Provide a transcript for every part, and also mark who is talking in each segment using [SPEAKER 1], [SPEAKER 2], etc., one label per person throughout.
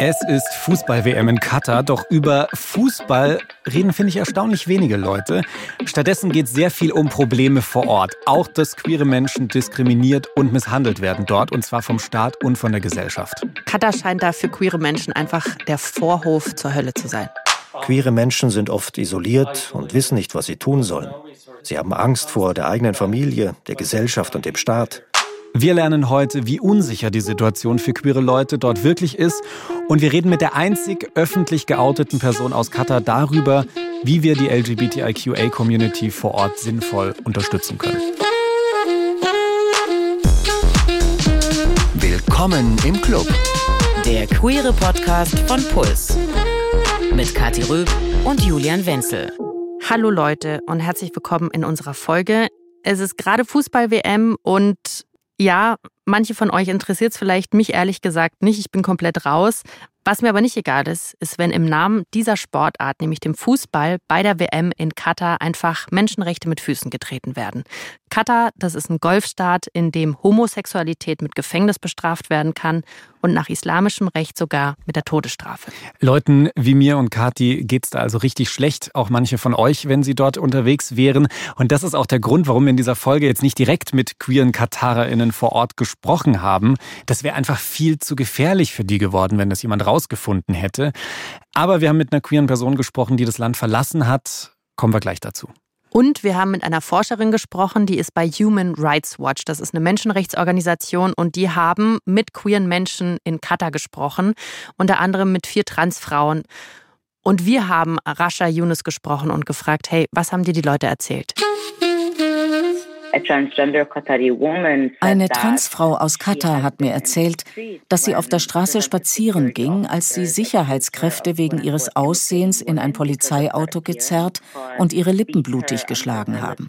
[SPEAKER 1] Es ist Fußball-WM in Katar, doch über Fußball reden, finde ich, erstaunlich wenige Leute. Stattdessen geht es sehr viel um Probleme vor Ort. Auch, dass queere Menschen diskriminiert und misshandelt werden dort, und zwar vom Staat und von der Gesellschaft.
[SPEAKER 2] Katar scheint da für queere Menschen einfach der Vorhof zur Hölle zu sein.
[SPEAKER 3] Queere Menschen sind oft isoliert und wissen nicht, was sie tun sollen. Sie haben Angst vor der eigenen Familie, der Gesellschaft und dem Staat.
[SPEAKER 1] Wir lernen heute, wie unsicher die Situation für queere Leute dort wirklich ist. Und wir reden mit der einzig öffentlich geouteten Person aus Katar darüber, wie wir die LGBTIQA-Community vor Ort sinnvoll unterstützen können.
[SPEAKER 4] Willkommen im Club. Der queere Podcast von Puls. Mit Kathi Röb und Julian Wenzel.
[SPEAKER 2] Hallo Leute und herzlich willkommen in unserer Folge. Es ist gerade Fußball-WM und ja, manche von euch interessiert es vielleicht, mich ehrlich gesagt nicht. Ich bin komplett raus. Was mir aber nicht egal ist, ist, wenn im Namen dieser Sportart, nämlich dem Fußball, bei der WM in Katar einfach Menschenrechte mit Füßen getreten werden. Katar, das ist ein Golfstaat, in dem Homosexualität mit Gefängnis bestraft werden kann und nach islamischem Recht sogar mit der Todesstrafe.
[SPEAKER 1] Leuten wie mir und Kati geht es da also richtig schlecht, auch manche von euch, wenn sie dort unterwegs wären. Und das ist auch der Grund, warum wir in dieser Folge jetzt nicht direkt mit queeren KatarerInnen vor Ort gesprochen haben. Das wäre einfach viel zu gefährlich für die geworden, wenn das jemand raus rausgefunden hätte. Aber wir haben mit einer queeren Person gesprochen, die das Land verlassen hat. Kommen wir gleich dazu.
[SPEAKER 2] Und wir haben mit einer Forscherin gesprochen, die ist bei Human Rights Watch. Das ist eine Menschenrechtsorganisation und die haben mit queeren Menschen in Katar gesprochen, unter anderem mit vier Transfrauen. Und wir haben Rasha Yunus gesprochen und gefragt, hey, was haben dir die Leute erzählt?
[SPEAKER 5] Eine Transfrau aus Katar hat mir erzählt, dass sie auf der Straße spazieren ging, als sie Sicherheitskräfte wegen ihres Aussehens in ein Polizeiauto gezerrt und ihre Lippen blutig geschlagen haben.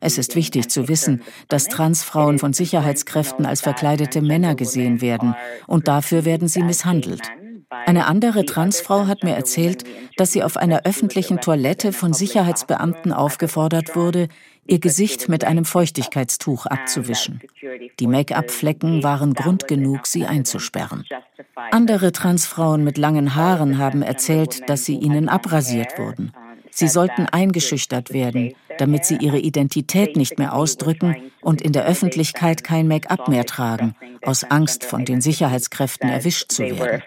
[SPEAKER 5] Es ist wichtig zu wissen, dass Transfrauen von Sicherheitskräften als verkleidete Männer gesehen werden und dafür werden sie misshandelt. Eine andere Transfrau hat mir erzählt, dass sie auf einer öffentlichen Toilette von Sicherheitsbeamten aufgefordert wurde, ihr Gesicht mit einem Feuchtigkeitstuch abzuwischen. Die Make-up-Flecken waren Grund genug, sie einzusperren. Andere Transfrauen mit langen Haaren haben erzählt, dass sie ihnen abrasiert wurden. Sie sollten eingeschüchtert werden, damit sie ihre Identität nicht mehr ausdrücken und in der Öffentlichkeit kein Make-up mehr tragen, aus Angst, von den Sicherheitskräften erwischt zu werden.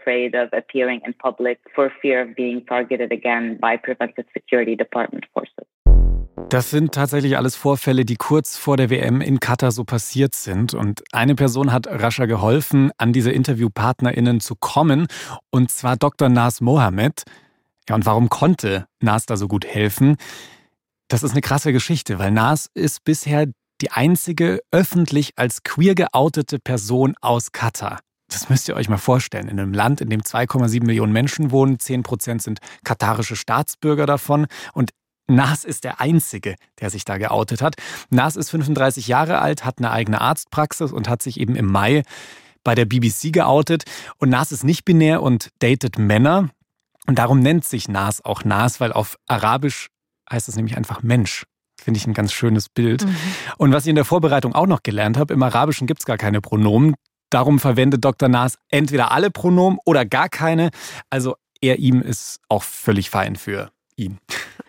[SPEAKER 1] Das sind tatsächlich alles Vorfälle, die kurz vor der WM in Katar so passiert sind. Und eine Person hat Rascha geholfen, an diese InterviewpartnerInnen zu kommen, und zwar Dr. Nas Mohammed. Ja, und warum konnte Nas da so gut helfen? Das ist eine krasse Geschichte, weil Nas ist bisher die einzige öffentlich als queer geoutete Person aus Katar. Das müsst ihr euch mal vorstellen. In einem Land, in dem 2,7 Millionen Menschen wohnen, 10 Prozent sind katarische Staatsbürger davon und Nas ist der Einzige, der sich da geoutet hat. Nas ist 35 Jahre alt, hat eine eigene Arztpraxis und hat sich eben im Mai bei der BBC geoutet. Und Nas ist nicht binär und datet Männer. Und darum nennt sich Nas auch Nas, weil auf Arabisch heißt es nämlich einfach Mensch. Finde ich ein ganz schönes Bild. Mhm. Und was ich in der Vorbereitung auch noch gelernt habe, im Arabischen gibt es gar keine Pronomen. Darum verwendet Dr. Nas entweder alle Pronomen oder gar keine. Also er ihm ist auch völlig fein für ihn.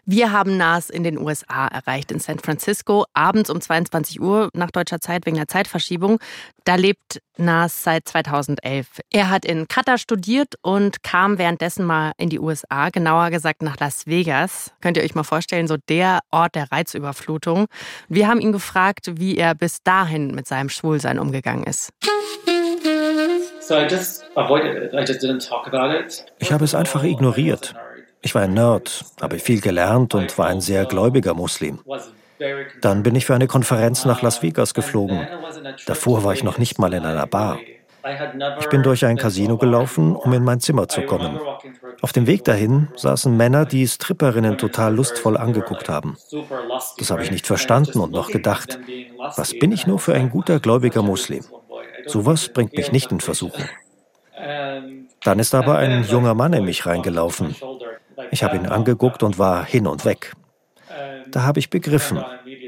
[SPEAKER 2] Wir haben Nas in den USA erreicht, in San Francisco, abends um 22 Uhr nach deutscher Zeit wegen der Zeitverschiebung. Da lebt Nas seit 2011. Er hat in Katar studiert und kam währenddessen mal in die USA, genauer gesagt nach Las Vegas. Könnt ihr euch mal vorstellen, so der Ort der Reizüberflutung. Wir haben ihn gefragt, wie er bis dahin mit seinem Schwulsein umgegangen ist.
[SPEAKER 3] Ich habe es einfach ignoriert. Ich war ein Nerd, habe viel gelernt und war ein sehr gläubiger Muslim. Dann bin ich für eine Konferenz nach Las Vegas geflogen. Davor war ich noch nicht mal in einer Bar. Ich bin durch ein Casino gelaufen, um in mein Zimmer zu kommen. Auf dem Weg dahin saßen Männer, die Stripperinnen total lustvoll angeguckt haben. Das habe ich nicht verstanden und noch gedacht, was bin ich nur für ein guter gläubiger Muslim? Sowas bringt mich nicht in Versuchung. Dann ist aber ein junger Mann in mich reingelaufen. Ich habe ihn angeguckt und war hin und weg. Da habe ich begriffen.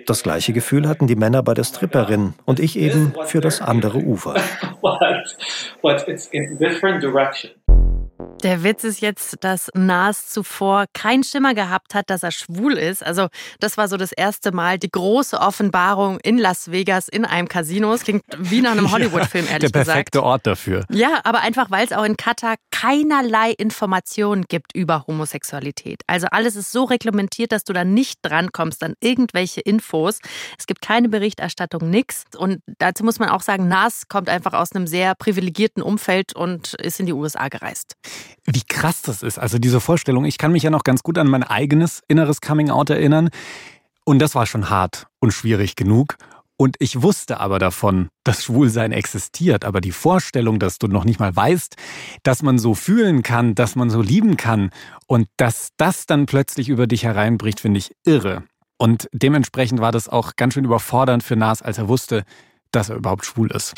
[SPEAKER 3] Das gleiche Gefühl hatten die Männer bei der Stripperin und ich eben für das andere Ufer.
[SPEAKER 2] Der Witz ist jetzt, dass Nas zuvor keinen Schimmer gehabt hat, dass er schwul ist. Also das war so das erste Mal die große Offenbarung in Las Vegas in einem Casino. Es klingt wie nach einem Hollywood-Film, ehrlich
[SPEAKER 1] gesagt. Der perfekte
[SPEAKER 2] gesagt.
[SPEAKER 1] Ort dafür.
[SPEAKER 2] Ja, aber einfach, weil es auch in Katar keinerlei Informationen gibt über Homosexualität. Also alles ist so reglementiert, dass du da nicht drankommst an irgendwelche Infos. Es gibt keine Berichterstattung, nichts. Und dazu muss man auch sagen, Nas kommt einfach aus einem sehr privilegierten Umfeld und ist in die USA gereist.
[SPEAKER 1] Wie krass das ist. Also diese Vorstellung, ich kann mich ja noch ganz gut an mein eigenes inneres Coming-out erinnern. Und das war schon hart und schwierig genug. Und ich wusste aber davon, dass Schwulsein existiert. Aber die Vorstellung, dass du noch nicht mal weißt, dass man so fühlen kann, dass man so lieben kann und dass das dann plötzlich über dich hereinbricht, finde ich irre. Und dementsprechend war das auch ganz schön überfordernd für Nas, als er wusste, dass er überhaupt schwul ist.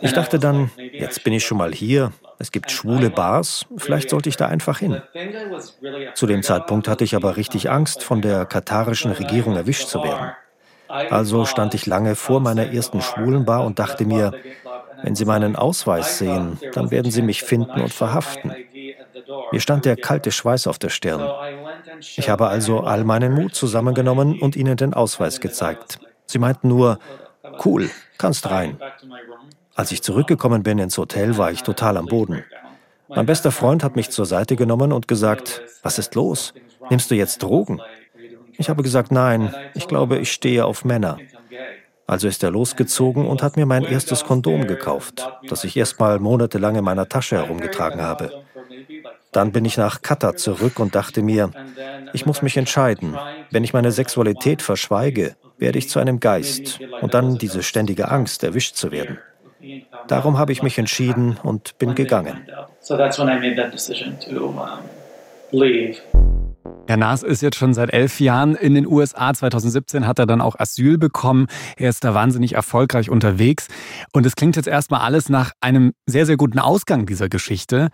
[SPEAKER 3] Ich dachte dann, jetzt bin ich schon mal hier, es gibt schwule Bars, vielleicht sollte ich da einfach hin. Zu dem Zeitpunkt hatte ich aber richtig Angst, von der katarischen Regierung erwischt zu werden. Also stand ich lange vor meiner ersten schwulen Bar und dachte mir, wenn Sie meinen Ausweis sehen, dann werden Sie mich finden und verhaften. Mir stand der kalte Schweiß auf der Stirn. Ich habe also all meinen Mut zusammengenommen und ihnen den Ausweis gezeigt. Sie meinten nur, cool, kannst rein. Als ich zurückgekommen bin ins Hotel, war ich total am Boden. Mein bester Freund hat mich zur Seite genommen und gesagt, was ist los? Nimmst du jetzt Drogen? Ich habe gesagt, nein, ich glaube, ich stehe auf Männer. Also ist er losgezogen und hat mir mein erstes Kondom gekauft, das ich erst mal monatelang in meiner Tasche herumgetragen habe. Dann bin ich nach Katar zurück und dachte mir, ich muss mich entscheiden. Wenn ich meine Sexualität verschweige, werde ich zu einem Geist und dann diese ständige Angst, erwischt zu werden. Darum habe ich mich entschieden und bin gegangen.
[SPEAKER 1] Herr Naas ist jetzt schon seit elf Jahren in den USA. 2017 hat er dann auch Asyl bekommen. Er ist da wahnsinnig erfolgreich unterwegs. Und es klingt jetzt erstmal alles nach einem sehr, sehr guten Ausgang dieser Geschichte.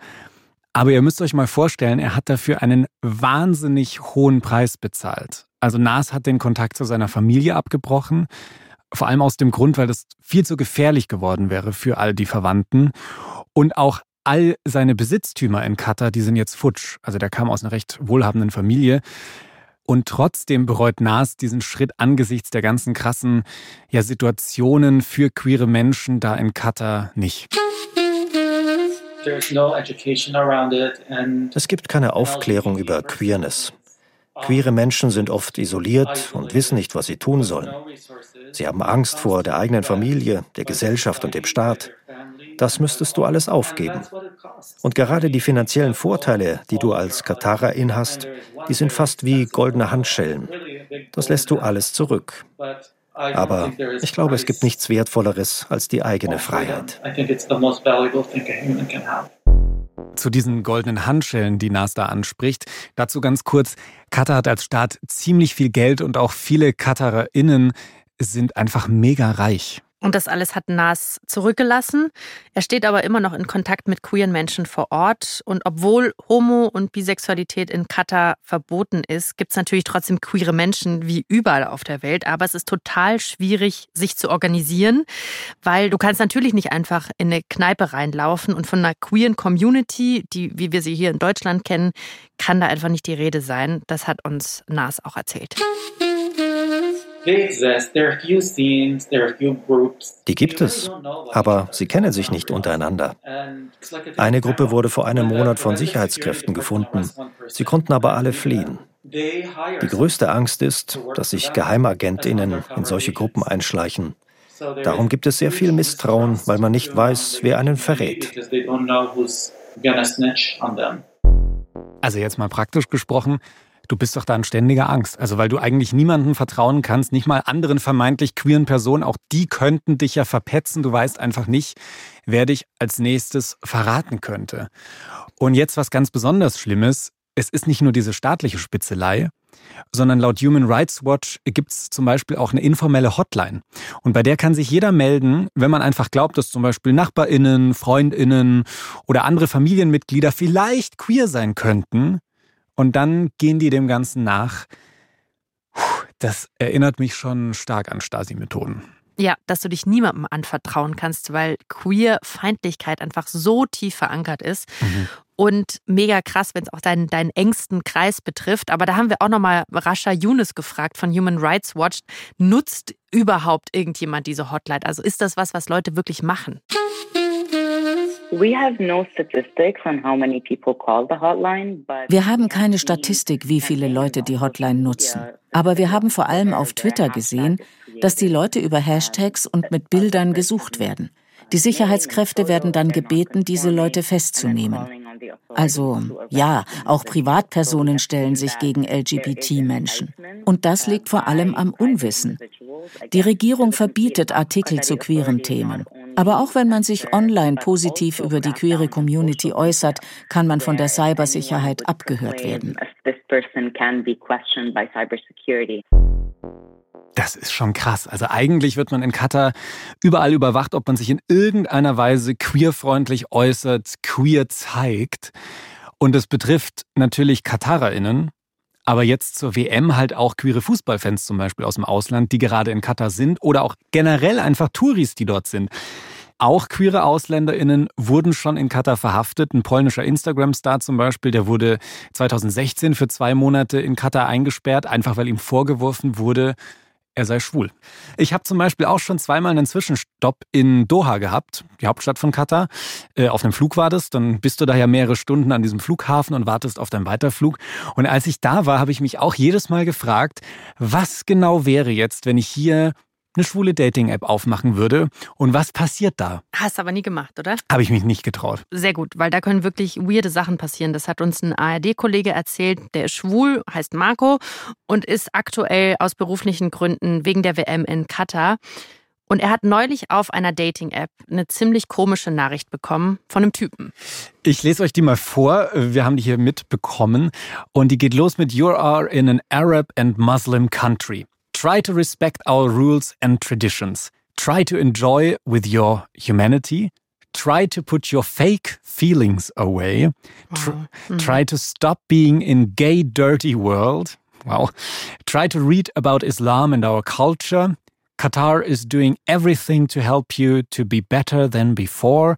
[SPEAKER 1] Aber ihr müsst euch mal vorstellen, er hat dafür einen wahnsinnig hohen Preis bezahlt. Also Naas hat den Kontakt zu seiner Familie abgebrochen. Vor allem aus dem Grund, weil das viel zu gefährlich geworden wäre für all die Verwandten. Und auch all seine Besitztümer in Katar, die sind jetzt futsch. Also der kam aus einer recht wohlhabenden Familie. Und trotzdem bereut Nas diesen Schritt angesichts der ganzen krassen ja, Situationen für queere Menschen da in Katar nicht.
[SPEAKER 3] Es gibt keine Aufklärung über Queerness. Queere Menschen sind oft isoliert und wissen nicht, was sie tun sollen. Sie haben Angst vor der eigenen Familie, der Gesellschaft und dem Staat. Das müsstest du alles aufgeben. Und gerade die finanziellen Vorteile, die du als Katarerin hast, die sind fast wie goldene Handschellen. Das lässt du alles zurück. Aber ich glaube, es gibt nichts Wertvolleres als die eigene Freiheit.
[SPEAKER 1] Zu diesen goldenen Handschellen, die Nas da anspricht, dazu ganz kurz, Katar hat als Staat ziemlich viel Geld und auch viele KatarerInnen sind einfach mega reich.
[SPEAKER 2] Und das alles hat Nas zurückgelassen. Er steht aber immer noch in Kontakt mit queeren Menschen vor Ort. Und obwohl Homo- und Bisexualität in Katar verboten ist, gibt es natürlich trotzdem queere Menschen wie überall auf der Welt. Aber es ist total schwierig, sich zu organisieren, weil du kannst natürlich nicht einfach in eine Kneipe reinlaufen und von einer queeren Community, die, wie wir sie hier in Deutschland kennen, kann da einfach nicht die Rede sein. Das hat uns Nas auch erzählt.
[SPEAKER 3] Die gibt es, aber sie kennen sich nicht untereinander. Eine Gruppe wurde vor einem Monat von Sicherheitskräften gefunden. Sie konnten aber alle fliehen. Die größte Angst ist, dass sich Geheimagentinnen in solche Gruppen einschleichen. Darum gibt es sehr viel Misstrauen, weil man nicht weiß, wer einen verrät.
[SPEAKER 1] Also jetzt mal praktisch gesprochen, du bist doch da in ständiger Angst. Also weil du eigentlich niemandem vertrauen kannst, nicht mal anderen vermeintlich queeren Personen, auch die könnten dich ja verpetzen. Du weißt einfach nicht, wer dich als nächstes verraten könnte. Und jetzt was ganz besonders Schlimmes. Es ist nicht nur diese staatliche Spitzelei, sondern laut Human Rights Watch gibt es zum Beispiel auch eine informelle Hotline. Und bei der kann sich jeder melden, wenn man einfach glaubt, dass zum Beispiel Nachbarinnen, Freundinnen oder andere Familienmitglieder vielleicht queer sein könnten. Und dann gehen die dem Ganzen nach. Das erinnert mich schon stark an Stasi-Methoden.
[SPEAKER 2] Ja, dass du dich niemandem anvertrauen kannst, weil Queer-Feindlichkeit einfach so tief verankert ist. Mhm. Und mega krass, wenn es auch deinen, deinen engsten Kreis betrifft. Aber da haben wir auch nochmal Rasha Younes gefragt von Human Rights Watch. Nutzt überhaupt irgendjemand diese Hotline? Also ist das was, was Leute wirklich machen?
[SPEAKER 5] Wir haben keine Statistik, wie viele Leute die Hotline nutzen. Aber wir haben vor allem auf Twitter gesehen, dass die Leute über Hashtags und mit Bildern gesucht werden. Die Sicherheitskräfte werden dann gebeten, diese Leute festzunehmen. Also ja, auch Privatpersonen stellen sich gegen LGBT-Menschen. Und das liegt vor allem am Unwissen. Die Regierung verbietet Artikel zu queeren Themen. Aber auch wenn man sich online positiv über die queere Community äußert, kann man von der Cybersicherheit abgehört werden.
[SPEAKER 1] Das ist schon krass. Also eigentlich wird man in Katar überall überwacht, ob man sich in irgendeiner Weise queerfreundlich äußert, queer zeigt. Und es betrifft natürlich KatarerInnen, aber jetzt zur WM halt auch queere Fußballfans zum Beispiel aus dem Ausland, die gerade in Katar sind oder auch generell einfach Touris, die dort sind. Auch queere AusländerInnen wurden schon in Katar verhaftet. Ein polnischer Instagram-Star zum Beispiel, der wurde 2016 für zwei Monate in Katar eingesperrt, einfach weil ihm vorgeworfen wurde, er sei schwul. Ich habe zum Beispiel auch schon zweimal einen Zwischenstopp in Doha gehabt, die Hauptstadt von Katar. Äh, auf einem Flug war das, dann bist du da ja mehrere Stunden an diesem Flughafen und wartest auf deinen Weiterflug. Und als ich da war, habe ich mich auch jedes Mal gefragt, was genau wäre jetzt, wenn ich hier eine schwule Dating-App aufmachen würde. Und was passiert da?
[SPEAKER 2] Hast aber nie gemacht, oder?
[SPEAKER 1] Habe ich mich nicht getraut.
[SPEAKER 2] Sehr gut, weil da können wirklich weirde Sachen passieren. Das hat uns ein ARD-Kollege erzählt. Der ist schwul, heißt Marco und ist aktuell aus beruflichen Gründen wegen der WM in Katar. Und er hat neulich auf einer Dating-App eine ziemlich komische Nachricht bekommen von einem Typen.
[SPEAKER 1] Ich lese euch die mal vor. Wir haben die hier mitbekommen. Und die geht los mit You are in an Arab and Muslim country. Try to respect our rules and traditions. Try to enjoy with your humanity. Try to put your fake feelings away. Tr mm. Try to stop being in gay, dirty world. Well, try to read about Islam and our culture. Qatar is doing everything to help you to be better than before.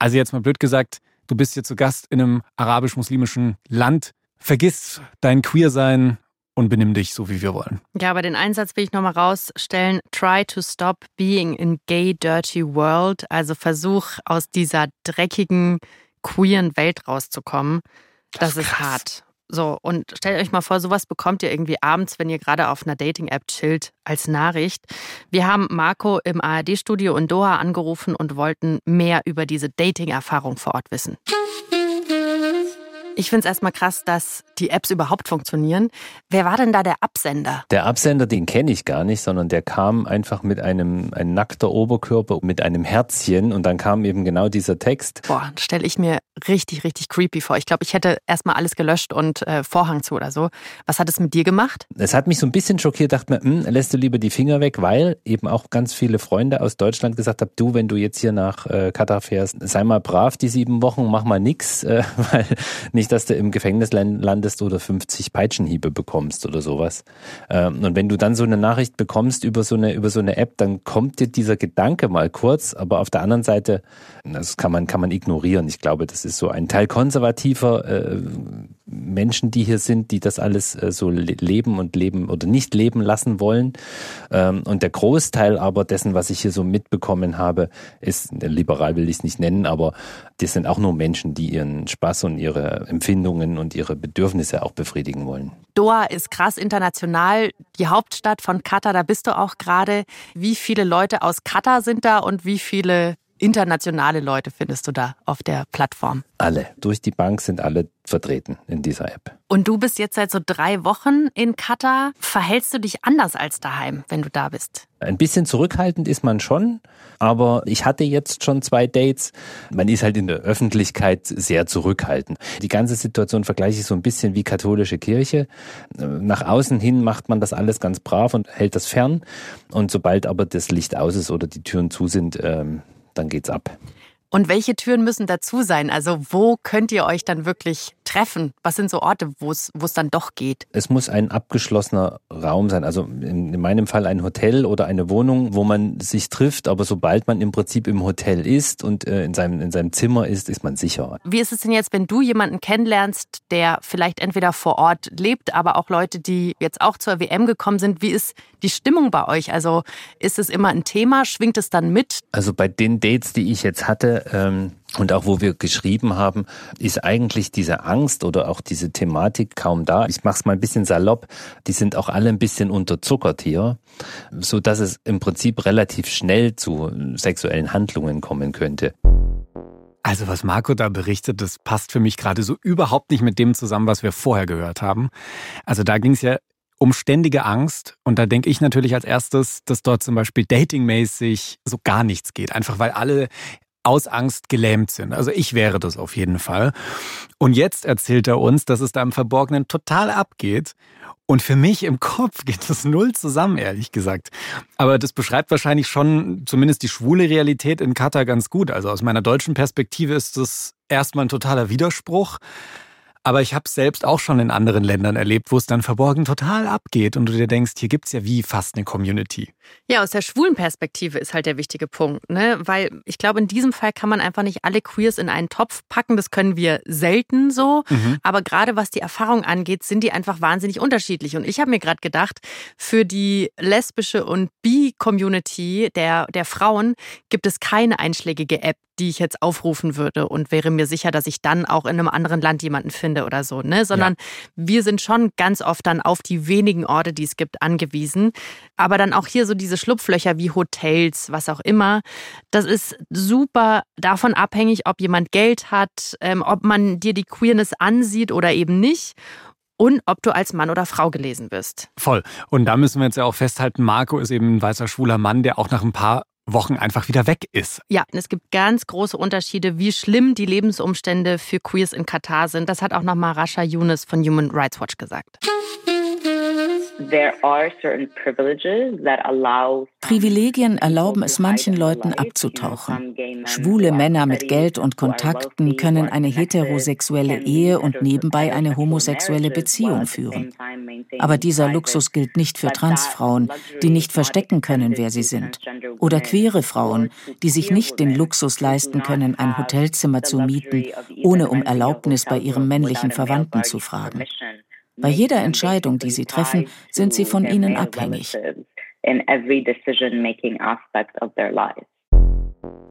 [SPEAKER 1] Also jetzt mal blöd gesagt, du bist hier zu Gast in einem arabisch-muslimischen Land. Vergiss dein Queersein, und benimm dich so, wie wir wollen.
[SPEAKER 2] Ja, aber den Einsatz will ich nochmal rausstellen. Try to stop being in gay, dirty world. Also versuch aus dieser dreckigen, queeren Welt rauszukommen. Das, das ist, ist hart. So, und stellt euch mal vor, sowas bekommt ihr irgendwie abends, wenn ihr gerade auf einer Dating-App chillt, als Nachricht. Wir haben Marco im ARD-Studio in Doha angerufen und wollten mehr über diese Dating-Erfahrung vor Ort wissen. Ich finde es erstmal krass, dass die Apps überhaupt funktionieren. Wer war denn da der Absender?
[SPEAKER 6] Der Absender, den kenne ich gar nicht, sondern der kam einfach mit einem ein nackter Oberkörper mit einem Herzchen und dann kam eben genau dieser Text.
[SPEAKER 2] Boah, stelle ich mir richtig, richtig creepy vor. Ich glaube, ich hätte erstmal alles gelöscht und äh, Vorhang zu oder so. Was hat es mit dir gemacht?
[SPEAKER 6] Es hat mich so ein bisschen schockiert, dachte mir, hm, lässt du lieber die Finger weg, weil eben auch ganz viele Freunde aus Deutschland gesagt haben, du, wenn du jetzt hier nach äh, Katar fährst, sei mal brav die sieben Wochen, mach mal nix, äh, weil nicht nicht, dass du im Gefängnis landest oder 50 Peitschenhiebe bekommst oder sowas. Ähm, und wenn du dann so eine Nachricht bekommst über so eine, über so eine App, dann kommt dir dieser Gedanke mal kurz, aber auf der anderen Seite, das kann man, kann man ignorieren. Ich glaube, das ist so ein Teil konservativer äh, Menschen, die hier sind, die das alles äh, so leben und leben oder nicht leben lassen wollen. Ähm, und der Großteil aber dessen, was ich hier so mitbekommen habe, ist, liberal will ich es nicht nennen, aber das sind auch nur Menschen, die ihren Spaß und ihre Empfindungen und ihre Bedürfnisse auch befriedigen wollen.
[SPEAKER 2] Doha ist krass international, die Hauptstadt von Katar, da bist du auch gerade. Wie viele Leute aus Katar sind da und wie viele internationale Leute findest du da auf der Plattform?
[SPEAKER 6] Alle. Durch die Bank sind alle vertreten in dieser App.
[SPEAKER 2] Und du bist jetzt seit so drei Wochen in Katar. Verhältst du dich anders als daheim, wenn du da bist?
[SPEAKER 6] Ein bisschen zurückhaltend ist man schon, aber ich hatte jetzt schon zwei Dates. Man ist halt in der Öffentlichkeit sehr zurückhaltend. Die ganze Situation vergleiche ich so ein bisschen wie katholische Kirche. Nach außen hin macht man das alles ganz brav und hält das fern. Und sobald aber das Licht aus ist oder die Türen zu sind, ähm, dann geht's ab.
[SPEAKER 2] Und welche Türen müssen dazu sein? Also wo könnt ihr euch dann wirklich treffen? Was sind so Orte, wo es dann doch geht?
[SPEAKER 6] Es muss ein abgeschlossener Raum sein. Also in, in meinem Fall ein Hotel oder eine Wohnung, wo man sich trifft. Aber sobald man im Prinzip im Hotel ist und äh, in, seinem, in seinem Zimmer ist, ist man sicher.
[SPEAKER 2] Wie ist es denn jetzt, wenn du jemanden kennenlernst, der vielleicht entweder vor Ort lebt, aber auch Leute, die jetzt auch zur WM gekommen sind? Wie ist die Stimmung bei euch? Also ist es immer ein Thema? Schwingt es dann mit?
[SPEAKER 6] Also bei den Dates, die ich jetzt hatte, ähm, und auch wo wir geschrieben haben, ist eigentlich diese Angst oder auch diese Thematik kaum da. Ich mache es mal ein bisschen salopp. Die sind auch alle ein bisschen unterzuckert hier, so dass es im Prinzip relativ schnell zu sexuellen Handlungen kommen könnte.
[SPEAKER 1] Also was Marco da berichtet, das passt für mich gerade so überhaupt nicht mit dem zusammen, was wir vorher gehört haben. Also da ging es ja um ständige Angst. Und da denke ich natürlich als erstes, dass dort zum Beispiel datingmäßig so gar nichts geht. Einfach weil alle aus Angst gelähmt sind. Also ich wäre das auf jeden Fall. Und jetzt erzählt er uns, dass es da im Verborgenen total abgeht. Und für mich im Kopf geht das null zusammen, ehrlich gesagt. Aber das beschreibt wahrscheinlich schon zumindest die schwule Realität in Katar ganz gut. Also aus meiner deutschen Perspektive ist das erstmal ein totaler Widerspruch. Aber ich habe es selbst auch schon in anderen Ländern erlebt, wo es dann verborgen total abgeht und du dir denkst, hier gibt es ja wie fast eine Community.
[SPEAKER 2] Ja, aus der schwulen Perspektive ist halt der wichtige Punkt, ne? Weil ich glaube, in diesem Fall kann man einfach nicht alle Queers in einen Topf packen. Das können wir selten so. Mhm. Aber gerade was die Erfahrung angeht, sind die einfach wahnsinnig unterschiedlich. Und ich habe mir gerade gedacht, für die lesbische und Bi-Community der, der Frauen gibt es keine einschlägige App, die ich jetzt aufrufen würde und wäre mir sicher, dass ich dann auch in einem anderen Land jemanden finde oder so, ne? Sondern ja. wir sind schon ganz oft dann auf die wenigen Orte, die es gibt, angewiesen. Aber dann auch hier so diese Schlupflöcher wie Hotels, was auch immer. Das ist super davon abhängig, ob jemand Geld hat, ähm, ob man dir die Queerness ansieht oder eben nicht und ob du als Mann oder Frau gelesen wirst.
[SPEAKER 1] Voll. Und da müssen wir jetzt ja auch festhalten, Marco ist eben ein weißer schwuler Mann, der auch nach ein paar Wochen einfach wieder weg ist.
[SPEAKER 2] Ja, es gibt ganz große Unterschiede, wie schlimm die Lebensumstände für Queers in Katar sind. Das hat auch nochmal Rasha Yunus von Human Rights Watch gesagt.
[SPEAKER 5] Privilegien erlauben es manchen Leuten abzutauchen. Schwule Männer mit Geld und Kontakten können eine heterosexuelle Ehe und nebenbei eine homosexuelle Beziehung führen. Aber dieser Luxus gilt nicht für Transfrauen, die nicht verstecken können, wer sie sind. Oder queere Frauen, die sich nicht den Luxus leisten können, ein Hotelzimmer zu mieten, ohne um Erlaubnis bei ihrem männlichen Verwandten zu fragen. Bei jeder Entscheidung, die sie treffen, sind sie von ihnen abhängig.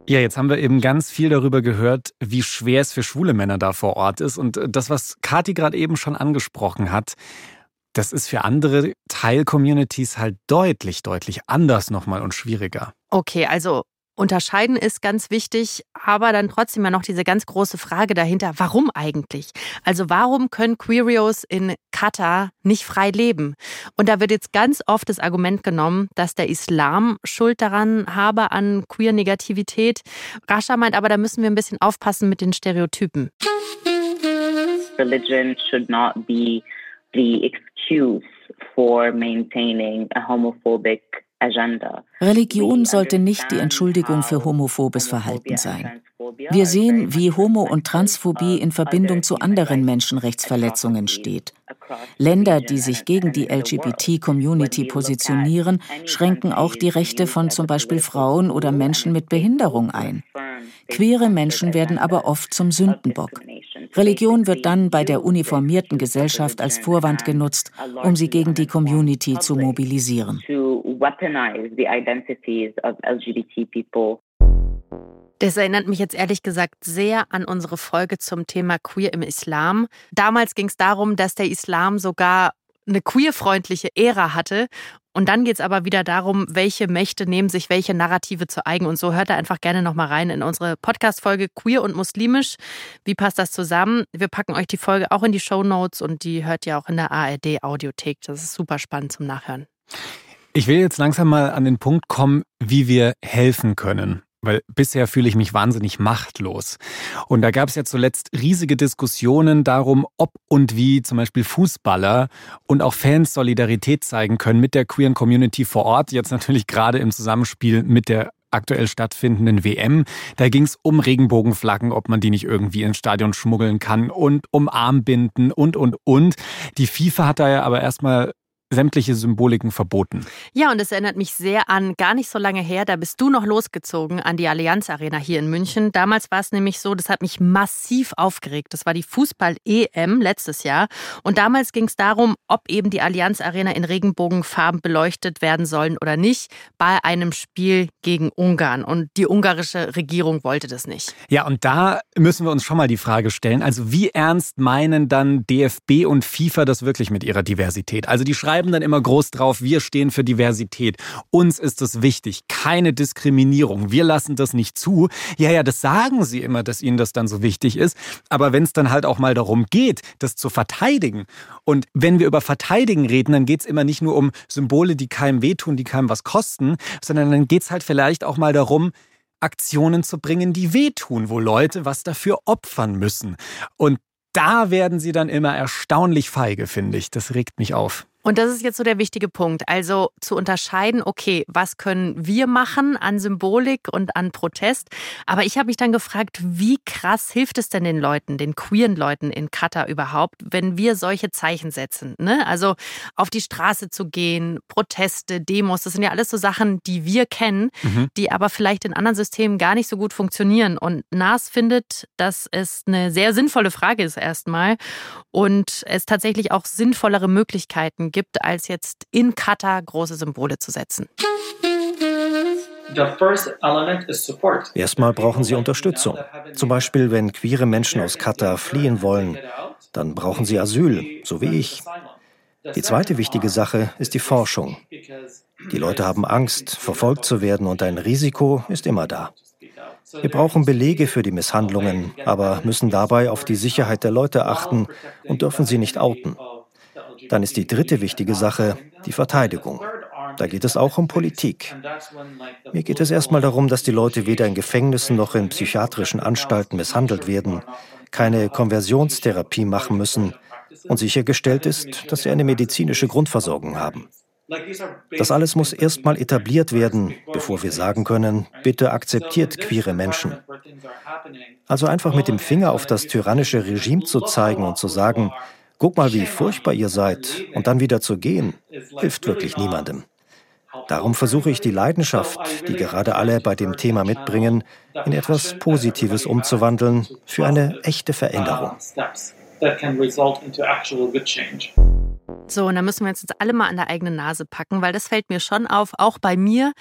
[SPEAKER 1] Ja, jetzt haben wir eben ganz viel darüber gehört, wie schwer es für schwule Männer da vor Ort ist. Und das, was Kati gerade eben schon angesprochen hat, das ist für andere Teil-Communities halt deutlich, deutlich anders nochmal und schwieriger.
[SPEAKER 2] Okay, also Unterscheiden ist ganz wichtig, aber dann trotzdem ja noch diese ganz große Frage dahinter, warum eigentlich? Also warum können Queerios in Katar nicht frei leben? Und da wird jetzt ganz oft das Argument genommen, dass der Islam Schuld daran habe an Queer-Negativität. Rascha meint aber, da müssen wir ein bisschen aufpassen mit den Stereotypen. Religion should not be the
[SPEAKER 5] excuse for maintaining a homophobic Religion sollte nicht die Entschuldigung für homophobes Verhalten sein. Wir sehen, wie Homo- und Transphobie in Verbindung zu anderen Menschenrechtsverletzungen steht. Länder, die sich gegen die LGBT-Community positionieren, schränken auch die Rechte von zum Beispiel Frauen oder Menschen mit Behinderung ein. Queere Menschen werden aber oft zum Sündenbock. Religion wird dann bei der uniformierten Gesellschaft als Vorwand genutzt, um sie gegen die Community zu mobilisieren.
[SPEAKER 2] Das erinnert mich jetzt ehrlich gesagt sehr an unsere Folge zum Thema Queer im Islam. Damals ging es darum, dass der Islam sogar eine queerfreundliche Ära hatte. Und dann geht es aber wieder darum, welche Mächte nehmen sich welche Narrative zu eigen. Und so hört er einfach gerne nochmal rein in unsere Podcast-Folge Queer und Muslimisch. Wie passt das zusammen? Wir packen euch die Folge auch in die Show Notes und die hört ihr auch in der ARD-Audiothek. Das ist super spannend zum Nachhören.
[SPEAKER 1] Ich will jetzt langsam mal an den Punkt kommen, wie wir helfen können weil bisher fühle ich mich wahnsinnig machtlos. Und da gab es ja zuletzt riesige Diskussionen darum, ob und wie zum Beispiel Fußballer und auch Fans Solidarität zeigen können mit der queeren Community vor Ort, jetzt natürlich gerade im Zusammenspiel mit der aktuell stattfindenden WM. Da ging es um Regenbogenflaggen, ob man die nicht irgendwie ins Stadion schmuggeln kann und um Armbinden und, und, und. Die FIFA hat da ja aber erstmal sämtliche Symboliken verboten.
[SPEAKER 2] Ja, und es erinnert mich sehr an gar nicht so lange her, da bist du noch losgezogen an die Allianz Arena hier in München. Damals war es nämlich so, das hat mich massiv aufgeregt. Das war die Fußball-EM letztes Jahr. Und damals ging es darum, ob eben die Allianz Arena in Regenbogenfarben beleuchtet werden sollen oder nicht bei einem Spiel gegen Ungarn. Und die ungarische Regierung wollte das nicht.
[SPEAKER 1] Ja, und da müssen wir uns schon mal die Frage stellen, also wie ernst meinen dann DFB und FIFA das wirklich mit ihrer Diversität? Also die schreiben schreiben dann immer groß drauf, wir stehen für Diversität. Uns ist es wichtig, keine Diskriminierung. Wir lassen das nicht zu. Ja, ja, das sagen sie immer, dass ihnen das dann so wichtig ist. Aber wenn es dann halt auch mal darum geht, das zu verteidigen. Und wenn wir über Verteidigen reden, dann geht es immer nicht nur um Symbole, die keinem wehtun, die keinem was kosten, sondern dann geht es halt vielleicht auch mal darum, Aktionen zu bringen, die wehtun, wo Leute was dafür opfern müssen. Und da werden sie dann immer erstaunlich feige, finde ich. Das regt mich auf.
[SPEAKER 2] Und das ist jetzt so der wichtige Punkt. Also zu unterscheiden, okay, was können wir machen an Symbolik und an Protest? Aber ich habe mich dann gefragt, wie krass hilft es denn den Leuten, den queeren Leuten in Katar überhaupt, wenn wir solche Zeichen setzen? Ne? Also auf die Straße zu gehen, Proteste, Demos, das sind ja alles so Sachen, die wir kennen, mhm. die aber vielleicht in anderen Systemen gar nicht so gut funktionieren. Und NAS findet, dass es eine sehr sinnvolle Frage ist erstmal und es tatsächlich auch sinnvollere Möglichkeiten gibt, als jetzt in Katar große Symbole zu setzen.
[SPEAKER 3] Erstmal brauchen sie Unterstützung. Zum Beispiel, wenn queere Menschen aus Katar fliehen wollen, dann brauchen sie Asyl, so wie ich. Die zweite wichtige Sache ist die Forschung. Die Leute haben Angst, verfolgt zu werden und ein Risiko ist immer da. Wir brauchen Belege für die Misshandlungen, aber müssen dabei auf die Sicherheit der Leute achten und dürfen sie nicht outen. Dann ist die dritte wichtige Sache die Verteidigung. Da geht es auch um Politik. Mir geht es erstmal darum, dass die Leute weder in Gefängnissen noch in psychiatrischen Anstalten misshandelt werden, keine Konversionstherapie machen müssen und sichergestellt ist, dass sie eine medizinische Grundversorgung haben. Das alles muss erstmal etabliert werden, bevor wir sagen können, bitte akzeptiert queere Menschen. Also einfach mit dem Finger auf das tyrannische Regime zu zeigen und zu sagen, guck mal, wie furchtbar ihr seid, und dann wieder zu gehen, hilft wirklich niemandem. Darum versuche ich die Leidenschaft, die gerade alle bei dem Thema mitbringen, in etwas Positives umzuwandeln für eine echte Veränderung.
[SPEAKER 2] So, und da müssen wir uns jetzt alle mal an der eigenen Nase packen, weil das fällt mir schon auf, auch bei mir,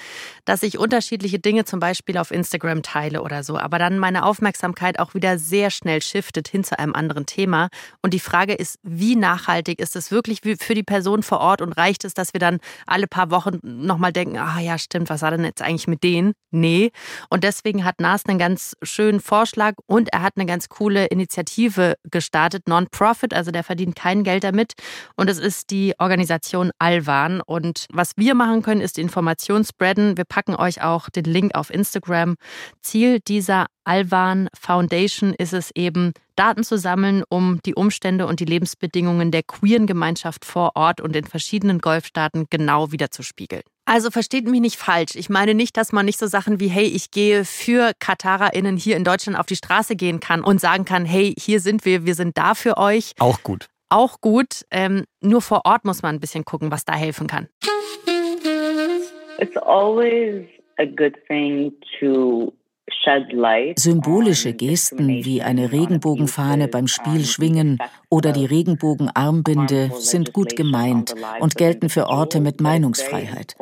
[SPEAKER 2] dass ich unterschiedliche Dinge zum Beispiel auf Instagram teile oder so, aber dann meine Aufmerksamkeit auch wieder sehr schnell shiftet hin zu einem anderen Thema. Und die Frage ist, wie nachhaltig ist es wirklich für die Person vor Ort und reicht es, dass wir dann alle paar Wochen nochmal denken, ah ja, stimmt, was war denn jetzt eigentlich mit denen? Nee. Und deswegen hat Nas einen ganz schönen Vorschlag und er hat eine ganz coole Initiative gestartet, Non-Profit, also der verdient kein Geld damit. Und es ist die Organisation Alwan. Und was wir machen können, ist Information spreaden. Wir packen euch auch den Link auf Instagram. Ziel dieser Alwan Foundation ist es eben, Daten zu sammeln, um die Umstände und die Lebensbedingungen der queeren Gemeinschaft vor Ort und in verschiedenen Golfstaaten genau wiederzuspiegeln. Also versteht mich nicht falsch. Ich meine nicht, dass man nicht so Sachen wie, hey, ich gehe für KatarerInnen hier in Deutschland auf die Straße gehen kann und sagen kann, hey, hier sind wir, wir sind da für euch.
[SPEAKER 1] Auch gut
[SPEAKER 2] auch gut. Ähm, nur vor Ort muss man ein bisschen gucken, was da helfen kann.
[SPEAKER 5] It's always a good thing to Symbolische Gesten wie eine Regenbogenfahne beim Spiel schwingen oder die Regenbogenarmbinde sind gut gemeint und gelten für Orte mit Meinungsfreiheit.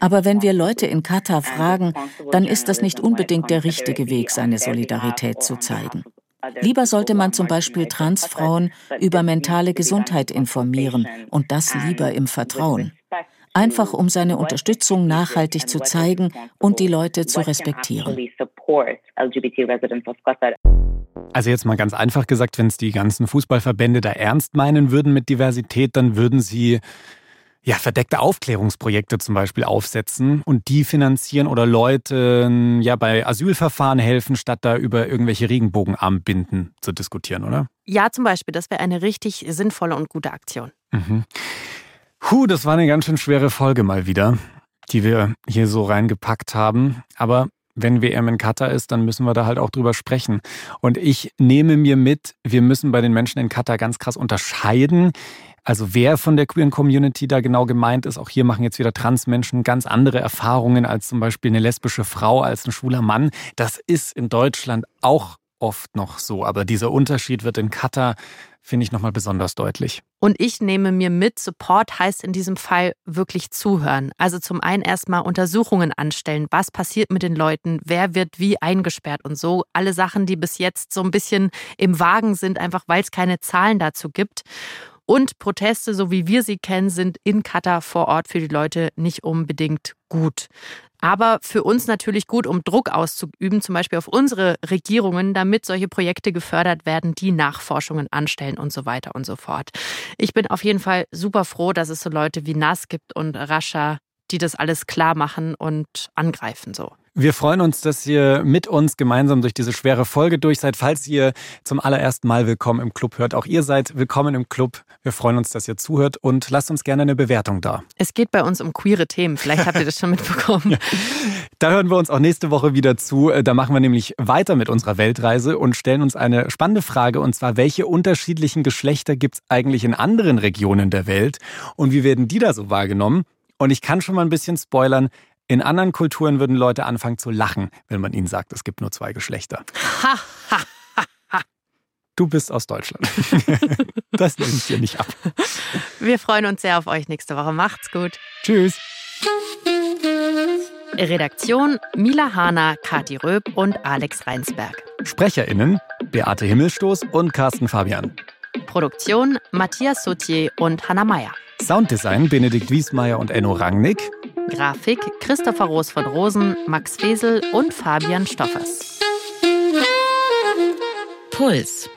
[SPEAKER 5] Aber wenn wir Leute in Katar fragen, dann ist das nicht unbedingt der richtige Weg, seine Solidarität zu zeigen. Lieber sollte man zum Beispiel Transfrauen über mentale Gesundheit informieren und das lieber im Vertrauen. Einfach um seine Unterstützung nachhaltig zu zeigen und die Leute zu respektieren.
[SPEAKER 1] Also jetzt mal ganz einfach gesagt, wenn es die ganzen Fußballverbände da ernst meinen würden mit Diversität, dann würden sie ja, verdeckte Aufklärungsprojekte zum Beispiel aufsetzen und die finanzieren oder Leute ja bei Asylverfahren helfen, statt da über irgendwelche Regenbogenarmbinden zu diskutieren, oder?
[SPEAKER 2] Ja, zum Beispiel. Das wäre eine richtig sinnvolle und gute Aktion.
[SPEAKER 1] Mhm. Puh, das war eine ganz schön schwere Folge mal wieder. die wir hier so reingepackt haben. Aber wenn WM in Katar ist, dann müssen wir da halt auch drüber sprechen. Und ich nehme mir mit, wir müssen bei den Menschen in Katar ganz krass unterscheiden. Also wer von der queeren Community da genau gemeint ist, auch hier machen jetzt wieder Transmenschen ganz andere Erfahrungen als zum Beispiel eine lesbische Frau, als ein schwuler Mann. Das ist in Deutschland auch oft noch so. Aber dieser Unterschied wird in Katar, finde ich, nochmal besonders deutlich.
[SPEAKER 2] Und ich nehme mir mit, Support heißt in diesem Fall wirklich zuhören. Also zum einen erstmal Untersuchungen anstellen. Was passiert mit den Leuten? Wer wird wie eingesperrt und so? Alle Sachen, die bis jetzt so ein bisschen im Wagen sind, einfach weil es keine Zahlen dazu gibt. Und Proteste, so wie wir sie kennen, sind in Katar vor Ort für die Leute nicht unbedingt gut. Aber für uns natürlich gut, um Druck auszuüben, zum Beispiel auf unsere Regierungen, damit solche Projekte gefördert werden, die Nachforschungen anstellen und so weiter und so fort. Ich bin auf jeden Fall super froh, dass es so Leute wie Nas gibt und Rascha, die das alles klar machen und angreifen so.
[SPEAKER 1] Wir freuen uns, dass ihr mit uns gemeinsam durch diese schwere Folge durch seid. Falls ihr zum allerersten Mal willkommen im Club hört, auch ihr seid willkommen im Club. Wir freuen uns, dass ihr zuhört und lasst uns gerne eine Bewertung da.
[SPEAKER 2] Es geht bei uns um queere Themen. Vielleicht habt ihr das schon mitbekommen. ja.
[SPEAKER 1] Da hören wir uns auch nächste Woche wieder zu. Da machen wir nämlich weiter mit unserer Weltreise und stellen uns eine spannende Frage und zwar, welche unterschiedlichen Geschlechter gibt es eigentlich in anderen Regionen der Welt und wie werden die da so wahrgenommen? Und ich kann schon mal ein bisschen spoilern, in anderen Kulturen würden Leute anfangen zu lachen, wenn man ihnen sagt, es gibt nur zwei Geschlechter. Ha, ha, ha, ha. Du bist aus Deutschland. das nehme ich dir nicht ab.
[SPEAKER 2] Wir freuen uns sehr auf euch nächste Woche. Macht's gut.
[SPEAKER 1] Tschüss.
[SPEAKER 2] Redaktion Mila Hahner, Kati Röb und Alex Reinsberg.
[SPEAKER 1] SprecherInnen Beate Himmelstoß und Carsten Fabian.
[SPEAKER 2] Produktion Matthias Sautier und Hannah Meyer.
[SPEAKER 1] Sounddesign Benedikt Wiesmeier und Enno Rangnick.
[SPEAKER 2] Grafik Christopher Roos von Rosen, Max Fesel und Fabian Stoffers.
[SPEAKER 4] Puls